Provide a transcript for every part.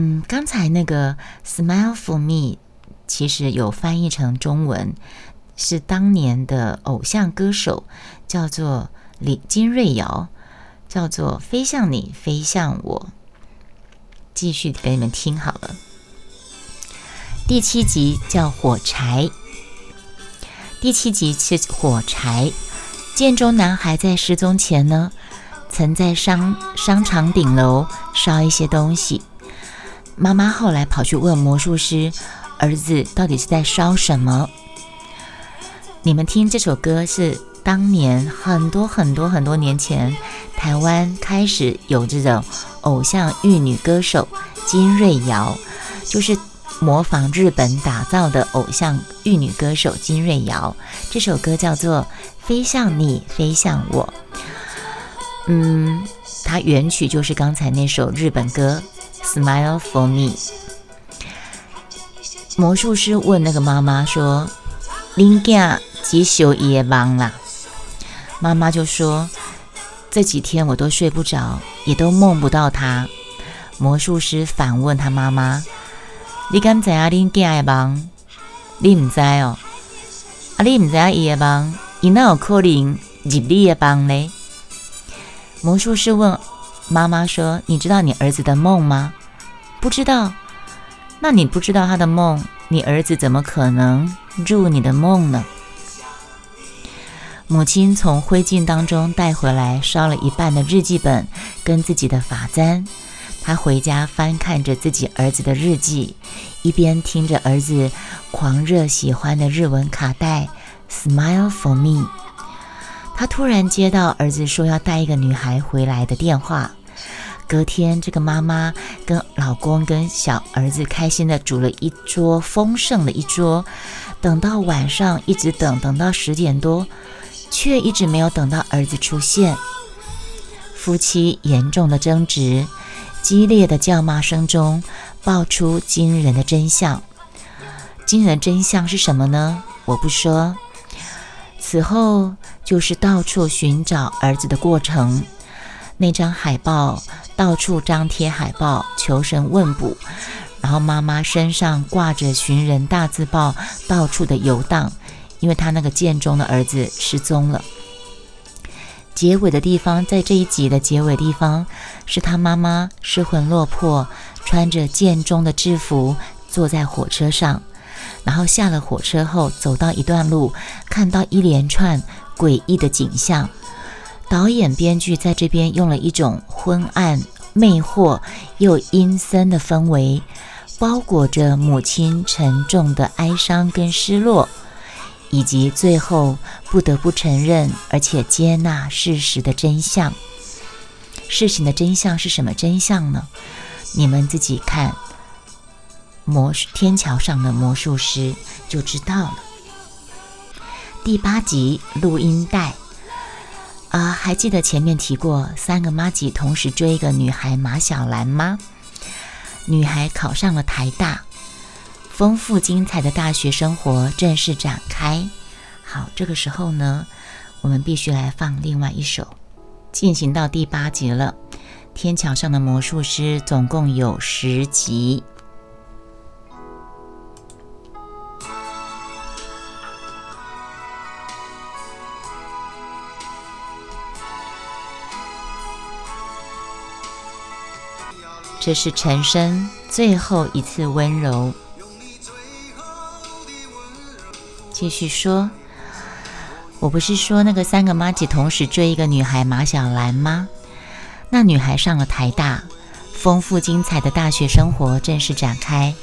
嗯，刚才那个 “Smile for me” 其实有翻译成中文，是当年的偶像歌手，叫做李金瑞瑶，叫做“飞向你，飞向我”。继续给你们听好了。第七集叫《火柴》，第七集是《火柴》。建中男孩在失踪前呢，曾在商商场顶楼烧一些东西。妈妈后来跑去问魔术师，儿子到底是在烧什么？你们听这首歌是当年很多很多很多年前，台湾开始有这种偶像玉女歌手金瑞瑶，就是模仿日本打造的偶像玉女歌手金瑞瑶。这首歌叫做。飞向你，飞向我。嗯，它原曲就是刚才那首日本歌《Smile for Me》。魔术师问那个妈妈说：“林家几宿夜忙啦？”妈妈就说：“这几天我都睡不着，也都梦不到他。”魔术师反问他妈妈：“你敢知影林家会忙？你唔知哦？啊，你唔知影伊会忙？”伊那有可能入你的梦呢？魔术师问妈妈说：“你知道你儿子的梦吗？”不知道。那你不知道他的梦，你儿子怎么可能入你的梦呢？母亲从灰烬当中带回来烧了一半的日记本跟自己的发簪。她回家翻看着自己儿子的日记，一边听着儿子狂热喜欢的日文卡带。Smile for me。他突然接到儿子说要带一个女孩回来的电话。隔天，这个妈妈跟老公跟小儿子开心的煮了一桌丰盛的一桌。等到晚上，一直等等到十点多，却一直没有等到儿子出现。夫妻严重的争执，激烈的叫骂声中，爆出惊人的真相。惊人真相是什么呢？我不说。此后就是到处寻找儿子的过程。那张海报到处张贴海报，求神问卜。然后妈妈身上挂着寻人大字报，到处的游荡，因为他那个剑中的儿子失踪了。结尾的地方，在这一集的结尾地方，是他妈妈失魂落魄，穿着剑中的制服，坐在火车上。然后下了火车后，走到一段路，看到一连串诡异的景象。导演、编剧在这边用了一种昏暗、魅惑又阴森的氛围，包裹着母亲沉重的哀伤跟失落，以及最后不得不承认而且接纳事实的真相。事情的真相是什么真相呢？你们自己看。魔天桥上的魔术师就知道了。第八集录音带啊，还记得前面提过三个妈吉同时追一个女孩马小兰吗？女孩考上了台大，丰富精彩的大学生活正式展开。好，这个时候呢，我们必须来放另外一首。进行到第八集了，天桥上的魔术师总共有十集。这是陈升最后一次温柔。继续说，我不是说那个三个妈吉同时追一个女孩马小兰吗？那女孩上了台大，丰富精彩的大学生活正式展开。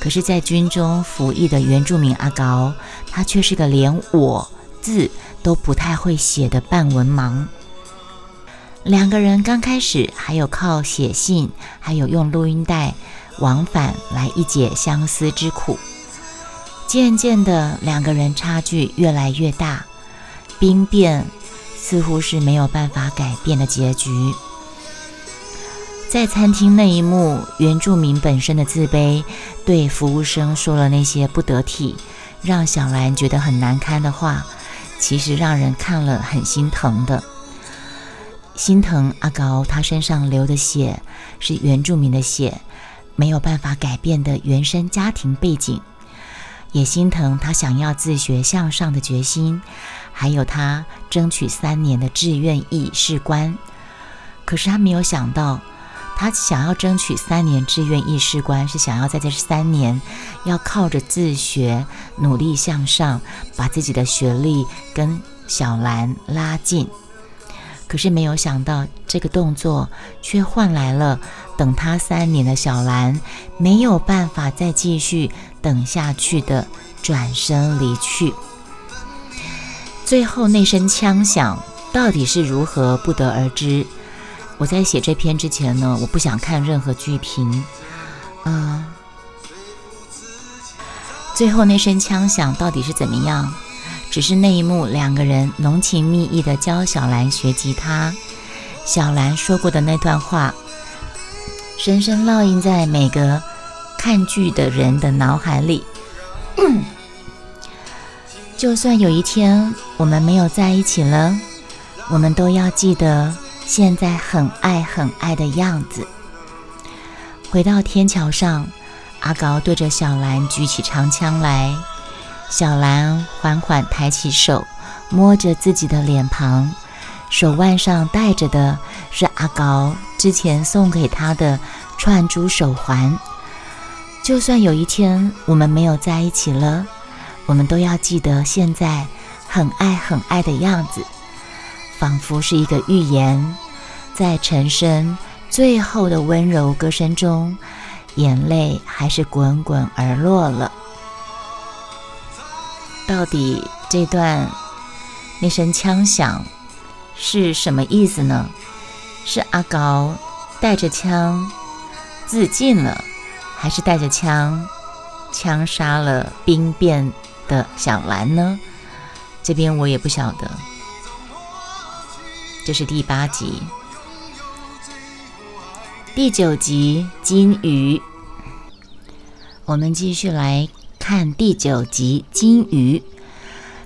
可是，在军中服役的原住民阿高，他却是个连我字都不太会写的半文盲。两个人刚开始还有靠写信，还有用录音带往返来一解相思之苦。渐渐的，两个人差距越来越大，兵变似乎是没有办法改变的结局。在餐厅那一幕，原住民本身的自卑，对服务生说了那些不得体，让小兰觉得很难堪的话，其实让人看了很心疼的。心疼阿高，他身上流的血是原住民的血，没有办法改变的原生家庭背景，也心疼他想要自学向上的决心，还有他争取三年的志愿意士官。可是他没有想到，他想要争取三年志愿意士官，是想要在这三年要靠着自学努力向上，把自己的学历跟小兰拉近。可是没有想到，这个动作却换来了等他三年的小兰没有办法再继续等下去的转身离去。最后那声枪响到底是如何，不得而知。我在写这篇之前呢，我不想看任何剧评。嗯，最后那声枪响到底是怎么样？只是那一幕，两个人浓情蜜意的教小兰学吉他，小兰说过的那段话，深深烙印在每个看剧的人的脑海里。就算有一天我们没有在一起了，我们都要记得现在很爱很爱的样子。回到天桥上，阿高对着小兰举起长枪来。小兰缓缓抬起手，摸着自己的脸庞，手腕上戴着的是阿高之前送给她的串珠手环。就算有一天我们没有在一起了，我们都要记得现在很爱很爱的样子，仿佛是一个预言。在陈深最后的温柔歌声中，眼泪还是滚滚而落了。到底这段那声枪响是什么意思呢？是阿高带着枪自尽了，还是带着枪枪杀了兵变的小兰呢？这边我也不晓得。这是第八集，第九集金鱼，我们继续来。看第九集《金鱼》。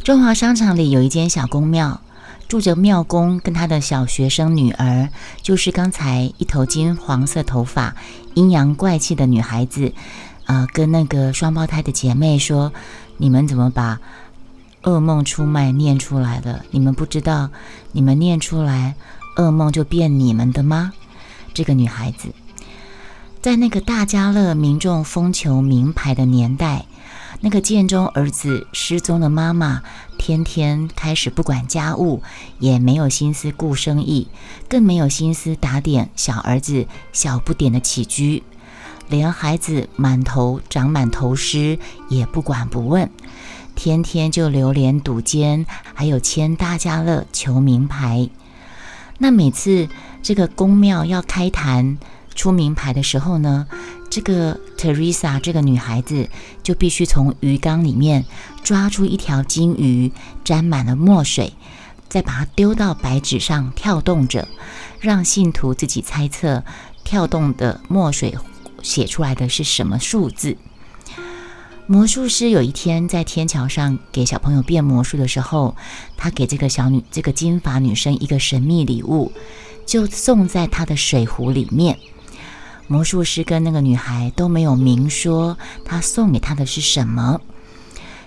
中华商场里有一间小公庙，住着庙公跟他的小学生女儿，就是刚才一头金黄色头发、阴阳怪气的女孩子。啊，跟那个双胞胎的姐妹说：“你们怎么把噩梦出卖念出来了？你们不知道，你们念出来，噩梦就变你们的吗？”这个女孩子在那个大家乐民众疯求名牌的年代。那个建中儿子失踪的妈妈，天天开始不管家务，也没有心思顾生意，更没有心思打点小儿子小不点的起居，连孩子满头长满头虱也不管不问，天天就流连赌奸，还有签大家乐求名牌。那每次这个公庙要开坛出名牌的时候呢？这个 Teresa 这个女孩子就必须从鱼缸里面抓出一条金鱼，沾满了墨水，再把它丢到白纸上跳动着，让信徒自己猜测跳动的墨水写出来的是什么数字。魔术师有一天在天桥上给小朋友变魔术的时候，他给这个小女这个金发女生一个神秘礼物，就送在她的水壶里面。魔术师跟那个女孩都没有明说他送给她的是什么。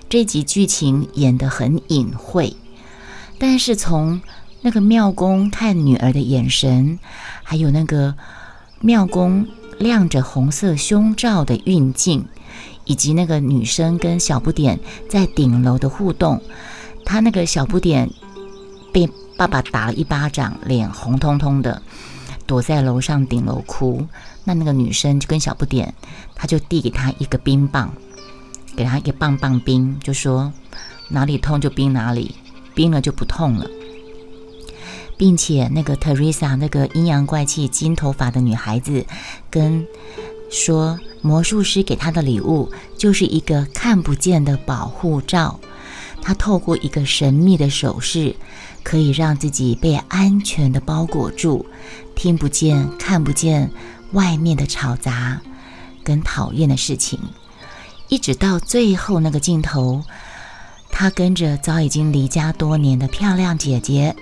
这集剧情演得很隐晦，但是从那个庙公看女儿的眼神，还有那个庙公亮着红色胸罩的运镜，以及那个女生跟小不点在顶楼的互动，他那个小不点被爸爸打了一巴掌，脸红彤彤的，躲在楼上顶楼哭。那那个女生就跟小不点，他就递给他一个冰棒，给他一个棒棒冰，就说哪里痛就冰哪里，冰了就不痛了。并且那个 Teresa 那个阴阳怪气、金头发的女孩子，跟说魔术师给她的礼物就是一个看不见的保护罩，她透过一个神秘的手势，可以让自己被安全的包裹住，听不见、看不见。外面的吵杂跟讨厌的事情，一直到最后那个镜头，他跟着早已经离家多年的漂亮姐姐，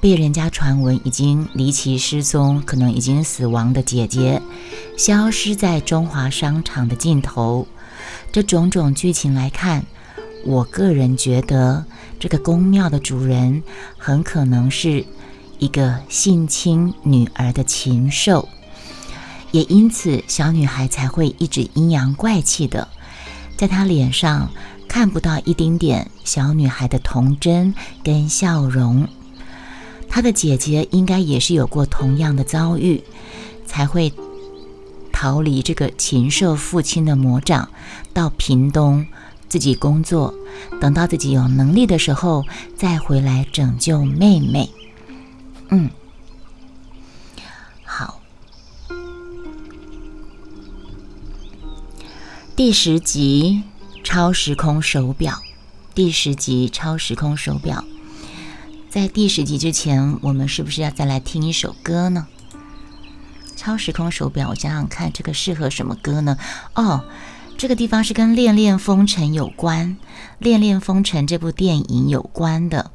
被人家传闻已经离奇失踪，可能已经死亡的姐姐，消失在中华商场的尽头。这种种剧情来看，我个人觉得这个宫庙的主人很可能是一个性侵女儿的禽兽，也因此小女孩才会一直阴阳怪气的，在她脸上看不到一丁点小女孩的童真跟笑容。她的姐姐应该也是有过同样的遭遇，才会逃离这个禽兽父亲的魔掌，到屏东自己工作，等到自己有能力的时候再回来拯救妹妹。嗯，好，第十集超时空手表，第十集超时空手表。在第十集之前，我们是不是要再来听一首歌呢？超时空手表，我想想看，这个适合什么歌呢？哦，这个地方是跟《恋恋风尘》有关，《恋恋风尘》这部电影有关的。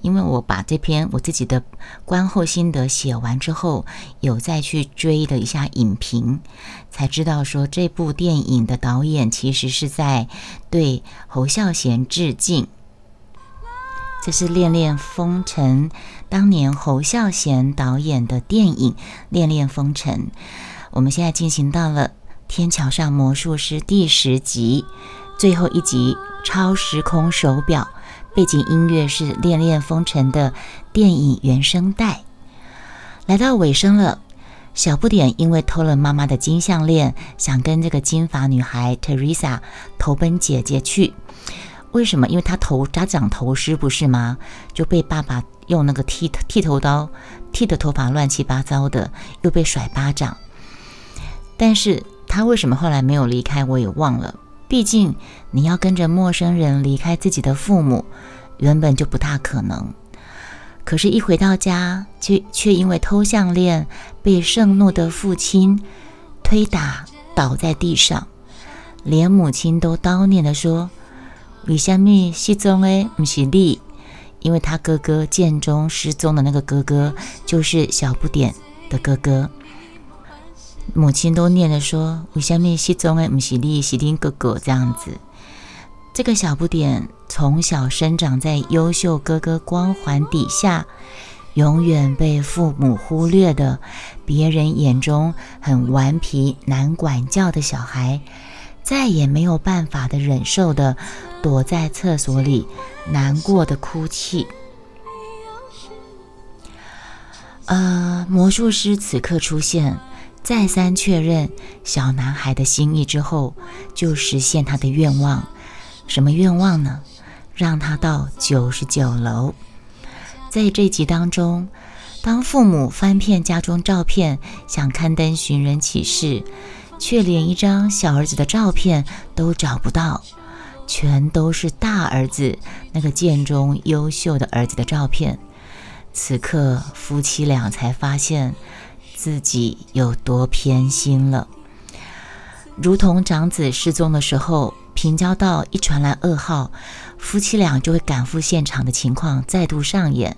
因为我把这篇我自己的观后心得写完之后，有再去追了一下影评，才知道说这部电影的导演其实是在对侯孝贤致敬。这是《恋恋风尘》当年侯孝贤导演的电影《恋恋风尘》。我们现在进行到了《天桥上魔术师》第十集最后一集《超时空手表》，背景音乐是《恋恋风尘》的电影原声带。来到尾声了，小不点因为偷了妈妈的金项链，想跟这个金发女孩 Teresa 投奔姐姐去。为什么？因为他头扎长头虱不是吗？就被爸爸用那个剃剃头刀剃的头发乱七八糟的，又被甩巴掌。但是他为什么后来没有离开？我也忘了。毕竟你要跟着陌生人离开自己的父母，原本就不大可能。可是，一回到家，却却因为偷项链，被盛怒的父亲推打倒在地上，连母亲都叨念的说。为什么失踪的不是你？因为他哥哥剑中失踪的那个哥哥就是小不点的哥哥。母亲都念着说：“为什么失踪的不是你，是你哥哥？”这样子，这个小不点从小生长在优秀哥哥光环底下，永远被父母忽略的，别人眼中很顽皮难管教的小孩。再也没有办法的忍受的，躲在厕所里难过的哭泣。呃，魔术师此刻出现，再三确认小男孩的心意之后，就实现他的愿望。什么愿望呢？让他到九十九楼。在这集当中，当父母翻遍家中照片，想刊登寻人启事。却连一张小儿子的照片都找不到，全都是大儿子那个剑中优秀的儿子的照片。此刻，夫妻俩才发现自己有多偏心了。如同长子失踪的时候，平交道一传来噩耗，夫妻俩就会赶赴现场的情况再度上演。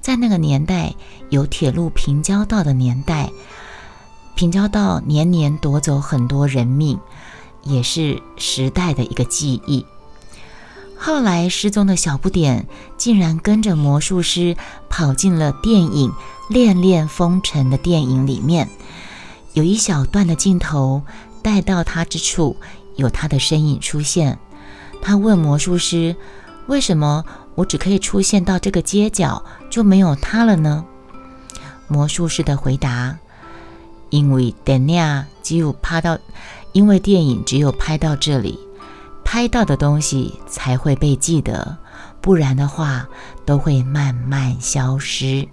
在那个年代，有铁路平交道的年代。平交道年年夺走很多人命，也是时代的一个记忆。后来失踪的小不点竟然跟着魔术师跑进了电影《恋恋风尘》的电影里面，有一小段的镜头带到他之处，有他的身影出现。他问魔术师：“为什么我只可以出现到这个街角，就没有他了呢？”魔术师的回答。因为电影只有拍到，因为电影只有拍到这里，拍到的东西才会被记得，不然的话都会慢慢消失。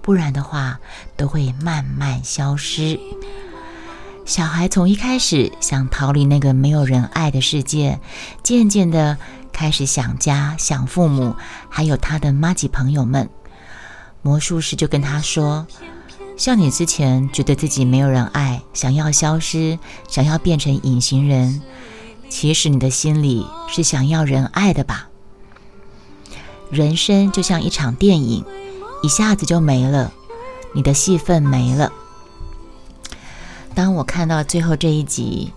不然的话都会慢慢消失。小孩从一开始想逃离那个没有人爱的世界，渐渐的开始想家、想父母，还有他的妈吉朋友们。魔术师就跟他说。像你之前觉得自己没有人爱，想要消失，想要变成隐形人，其实你的心里是想要人爱的吧？人生就像一场电影，一下子就没了，你的戏份没了。当我看到最后这一集，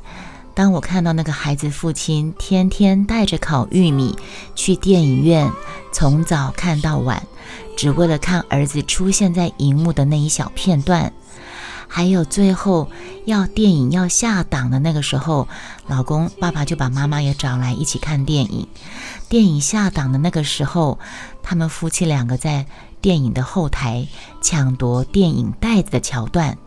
当我看到那个孩子父亲天天带着烤玉米去电影院，从早看到晚，只为了看儿子出现在荧幕的那一小片段。还有最后要电影要下档的那个时候，老公爸爸就把妈妈也找来一起看电影。电影下档的那个时候，他们夫妻两个在电影的后台抢夺电影袋子的桥段，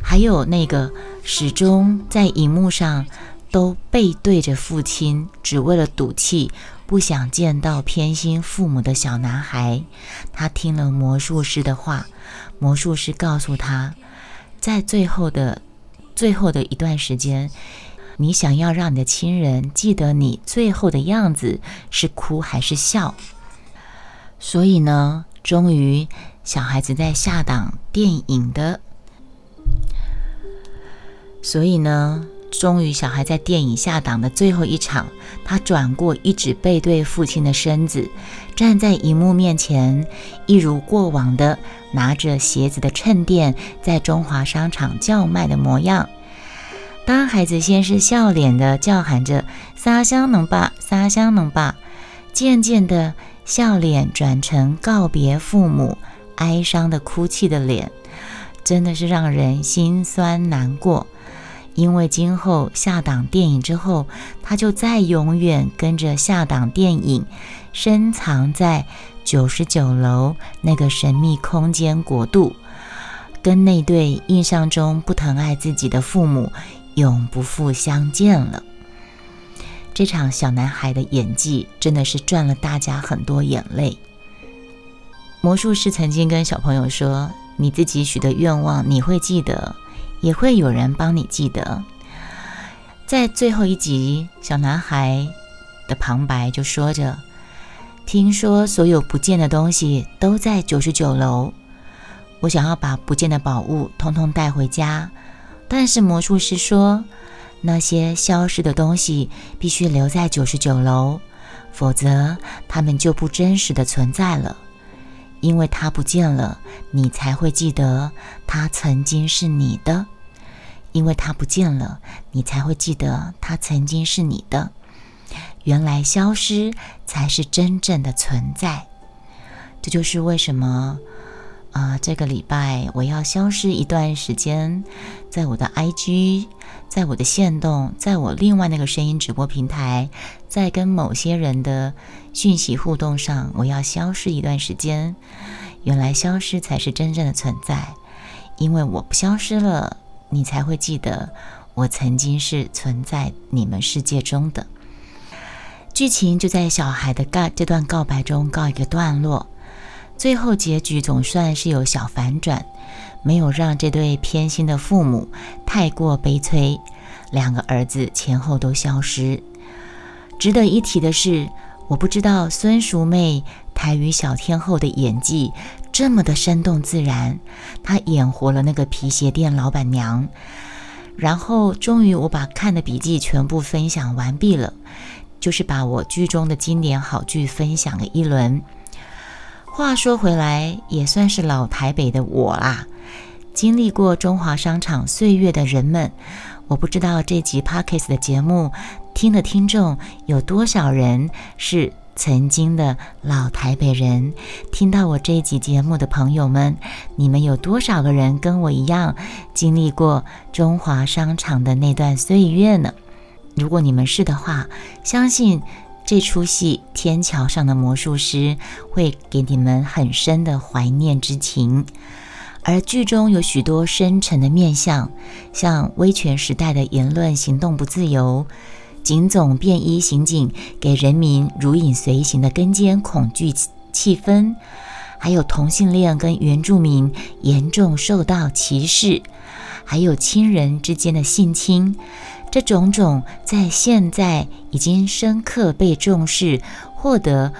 还有那个始终在荧幕上都背对着父亲，只为了赌气不想见到偏心父母的小男孩，他听了魔术师的话，魔术师告诉他。在最后的最后的一段时间，你想要让你的亲人记得你最后的样子是哭还是笑？所以呢，终于小孩子在下档电影的，所以呢。终于，小孩在电影下档的最后一场，他转过一直背对父亲的身子，站在荧幕面前，一如过往的拿着鞋子的衬垫，在中华商场叫卖的模样。当孩子先是笑脸的叫喊着“撒香能吧，撒香能吧”，渐渐的笑脸转成告别父母、哀伤的哭泣的脸，真的是让人心酸难过。因为今后下档电影之后，他就再永远跟着下档电影，深藏在九十九楼那个神秘空间国度，跟那对印象中不疼爱自己的父母永不复相见了。这场小男孩的演技真的是赚了大家很多眼泪。魔术师曾经跟小朋友说：“你自己许的愿望，你会记得。”也会有人帮你记得。在最后一集，小男孩的旁白就说着：“听说所有不见的东西都在九十九楼，我想要把不见的宝物通通带回家。但是魔术师说，那些消失的东西必须留在九十九楼，否则它们就不真实的存在了。”因为它不见了，你才会记得它曾经是你的；因为它不见了，你才会记得它曾经是你的。原来消失才是真正的存在。这就是为什么。啊，这个礼拜我要消失一段时间，在我的 IG，在我的线动，在我另外那个声音直播平台，在跟某些人的讯息互动上，我要消失一段时间。原来消失才是真正的存在，因为我不消失了，你才会记得我曾经是存在你们世界中的。剧情就在小孩的告这段告白中告一个段落。最后结局总算是有小反转，没有让这对偏心的父母太过悲催，两个儿子前后都消失。值得一提的是，我不知道孙淑妹台语小天后的演技这么的生动自然，她演活了那个皮鞋店老板娘。然后，终于我把看的笔记全部分享完毕了，就是把我剧中的经典好剧分享了一轮。话说回来，也算是老台北的我啦。经历过中华商场岁月的人们，我不知道这集 Parkes 的节目听的听众有多少人是曾经的老台北人。听到我这集节目的朋友们，你们有多少个人跟我一样经历过中华商场的那段岁月呢？如果你们是的话，相信。这出戏《天桥上的魔术师》会给你们很深的怀念之情，而剧中有许多深沉的面相，像威权时代的言论行动不自由，警总便衣刑警给人民如影随形的跟监恐惧气氛，还有同性恋跟原住民严重受到歧视，还有亲人之间的性侵。这种种在现在已经深刻被重视、获得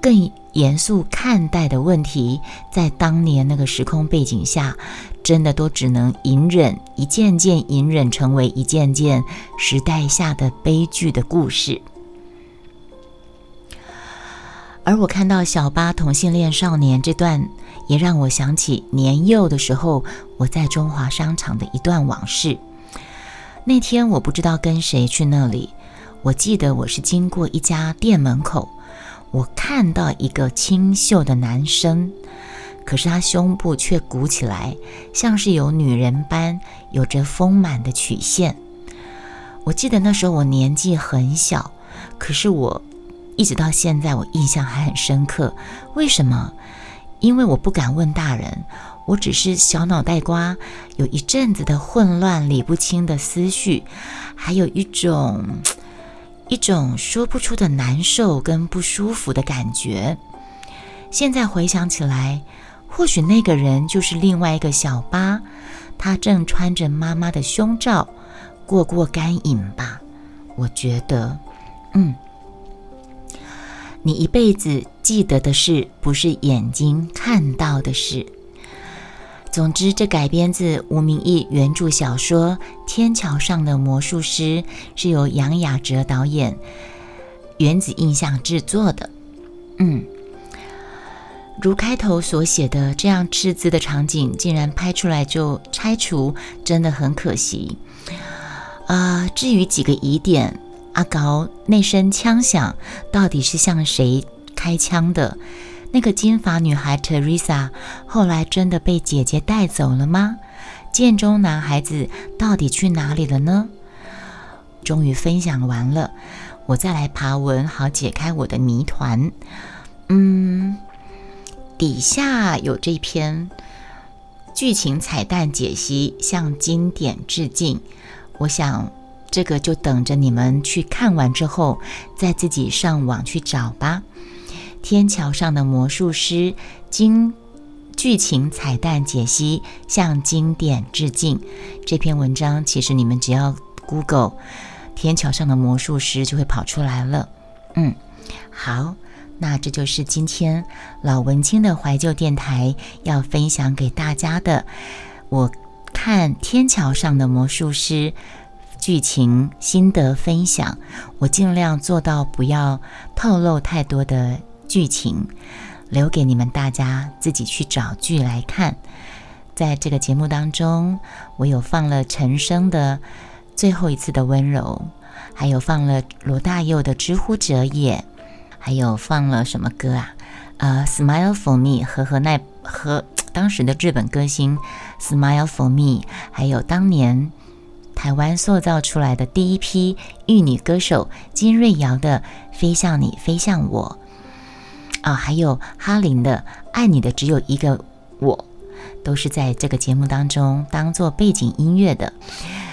更严肃看待的问题，在当年那个时空背景下，真的都只能隐忍，一件件隐忍，成为一件件时代下的悲剧的故事。而我看到小巴同性恋少年这段，也让我想起年幼的时候我在中华商场的一段往事。那天我不知道跟谁去那里，我记得我是经过一家店门口，我看到一个清秀的男生，可是他胸部却鼓起来，像是有女人般有着丰满的曲线。我记得那时候我年纪很小，可是我一直到现在我印象还很深刻。为什么？因为我不敢问大人，我只是小脑袋瓜，有一阵子的混乱、理不清的思绪，还有一种一种说不出的难受跟不舒服的感觉。现在回想起来，或许那个人就是另外一个小巴，他正穿着妈妈的胸罩。过过干瘾吧，我觉得，嗯，你一辈子记得的事，不是眼睛看到的事。总之，这改编自吴明义原著小说《天桥上的魔术师》，是由杨雅哲导演，原子印象制作的。嗯，如开头所写的，这样赤字的场景，竟然拍出来就拆除，真的很可惜。啊，至于几个疑点，阿高那声枪响到底是向谁开枪的？那个金发女孩 Teresa 后来真的被姐姐带走了吗？剑中男孩子到底去哪里了呢？终于分享完了，我再来爬文，好解开我的谜团。嗯，底下有这篇剧情彩蛋解析，向经典致敬。我想，这个就等着你们去看完之后，再自己上网去找吧。天桥上的魔术师，经剧情彩蛋解析，向经典致敬。这篇文章其实你们只要 Google“ 天桥上的魔术师”就会跑出来了。嗯，好，那这就是今天老文青的怀旧电台要分享给大家的。我。看《天桥上的魔术师》剧情心得分享，我尽量做到不要透露太多的剧情，留给你们大家自己去找剧来看。在这个节目当中，我有放了陈升的《最后一次的温柔》，还有放了罗大佑的《知乎者也》，还有放了什么歌啊？呃，《Smile for Me》和和奈和。当时的日本歌星 Smile for Me，还有当年台湾塑造出来的第一批玉女歌手金瑞瑶的《飞向你，飞向我》啊，还有哈林的《爱你的只有一个我》，都是在这个节目当中当做背景音乐的。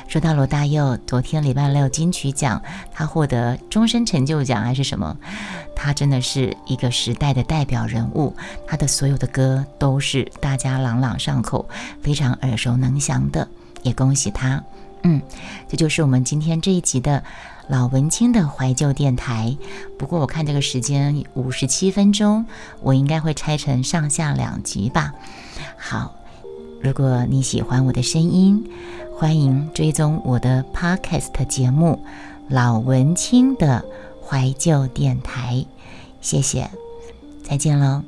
说到罗大佑，昨天礼拜六金曲奖，他获得终身成就奖还是什么？他真的是一个时代的代表人物，他的所有的歌都是大家朗朗上口，非常耳熟能详的，也恭喜他。嗯，这就是我们今天这一集的老文青的怀旧电台。不过我看这个时间五十七分钟，我应该会拆成上下两集吧。好，如果你喜欢我的声音。欢迎追踪我的 Podcast 节目《老文青的怀旧电台》，谢谢，再见喽。